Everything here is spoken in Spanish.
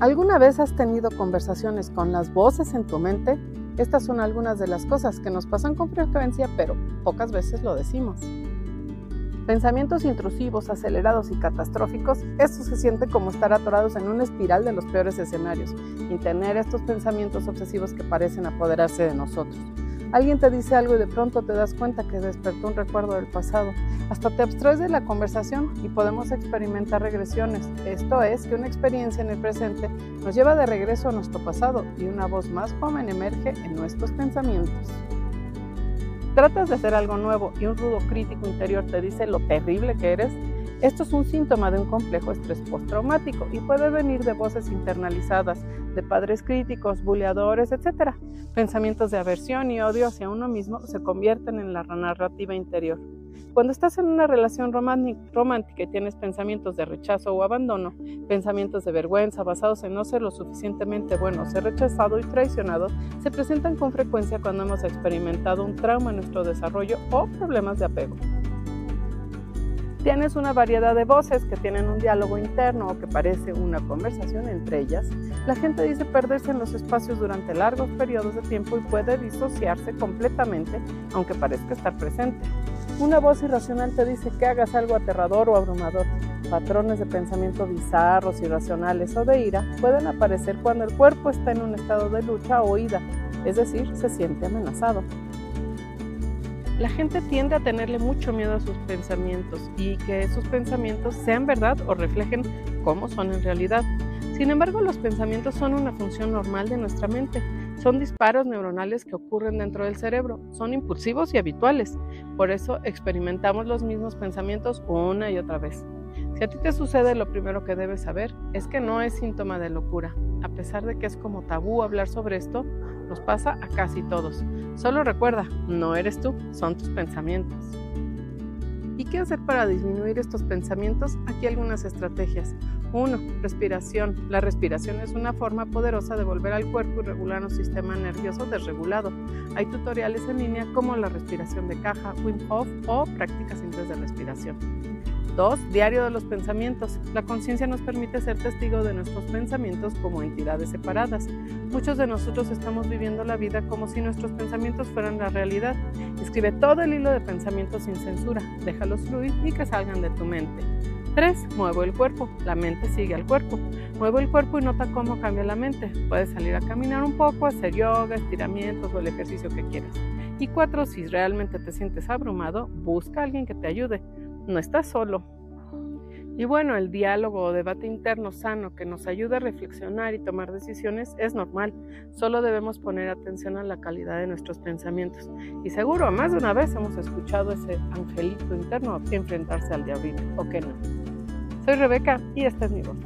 ¿Alguna vez has tenido conversaciones con las voces en tu mente? Estas son algunas de las cosas que nos pasan con frecuencia, pero pocas veces lo decimos. Pensamientos intrusivos, acelerados y catastróficos, esto se siente como estar atorados en una espiral de los peores escenarios y tener estos pensamientos obsesivos que parecen apoderarse de nosotros. Alguien te dice algo y de pronto te das cuenta que despertó un recuerdo del pasado. Hasta te abstraes de la conversación y podemos experimentar regresiones. Esto es que una experiencia en el presente nos lleva de regreso a nuestro pasado y una voz más joven emerge en nuestros pensamientos. Tratas de hacer algo nuevo y un rudo crítico interior te dice lo terrible que eres esto es un síntoma de un complejo estrés postraumático y puede venir de voces internalizadas, de padres críticos, buleadores, etc. Pensamientos de aversión y odio hacia uno mismo se convierten en la narrativa interior. Cuando estás en una relación romántica y tienes pensamientos de rechazo o abandono, pensamientos de vergüenza basados en no ser lo suficientemente bueno, ser rechazado y traicionado, se presentan con frecuencia cuando hemos experimentado un trauma en nuestro desarrollo o problemas de apego. Tienes una variedad de voces que tienen un diálogo interno o que parece una conversación entre ellas. La gente dice perderse en los espacios durante largos periodos de tiempo y puede disociarse completamente, aunque parezca estar presente. Una voz irracional te dice que hagas algo aterrador o abrumador. Patrones de pensamiento bizarros, irracionales o de ira pueden aparecer cuando el cuerpo está en un estado de lucha o huida, es decir, se siente amenazado. La gente tiende a tenerle mucho miedo a sus pensamientos y que esos pensamientos sean verdad o reflejen cómo son en realidad. Sin embargo, los pensamientos son una función normal de nuestra mente. Son disparos neuronales que ocurren dentro del cerebro. Son impulsivos y habituales. Por eso experimentamos los mismos pensamientos una y otra vez. Si a ti te sucede, lo primero que debes saber es que no es síntoma de locura. A pesar de que es como tabú hablar sobre esto, nos pasa a casi todos. Solo recuerda, no eres tú, son tus pensamientos. ¿Y qué hacer para disminuir estos pensamientos? Aquí algunas estrategias. 1. Respiración. La respiración es una forma poderosa de volver al cuerpo y regular un sistema nervioso desregulado. Hay tutoriales en línea como la respiración de caja, Wim Hof o prácticas simples de respiración. 2. Diario de los pensamientos. La conciencia nos permite ser testigo de nuestros pensamientos como entidades separadas. Muchos de nosotros estamos viviendo la vida como si nuestros pensamientos fueran la realidad. Escribe todo el hilo de pensamientos sin censura. Déjalos fluir y que salgan de tu mente. 3. Muevo el cuerpo. La mente sigue al cuerpo. Muevo el cuerpo y nota cómo cambia la mente. Puedes salir a caminar un poco, hacer yoga, estiramientos o el ejercicio que quieras. Y 4. Si realmente te sientes abrumado, busca a alguien que te ayude no estás solo. Y bueno, el diálogo o debate interno sano que nos ayuda a reflexionar y tomar decisiones es normal. Solo debemos poner atención a la calidad de nuestros pensamientos. Y seguro, más de una vez hemos escuchado ese angelito interno enfrentarse al diablito, ¿o qué no? Soy Rebeca y esta es mi voz.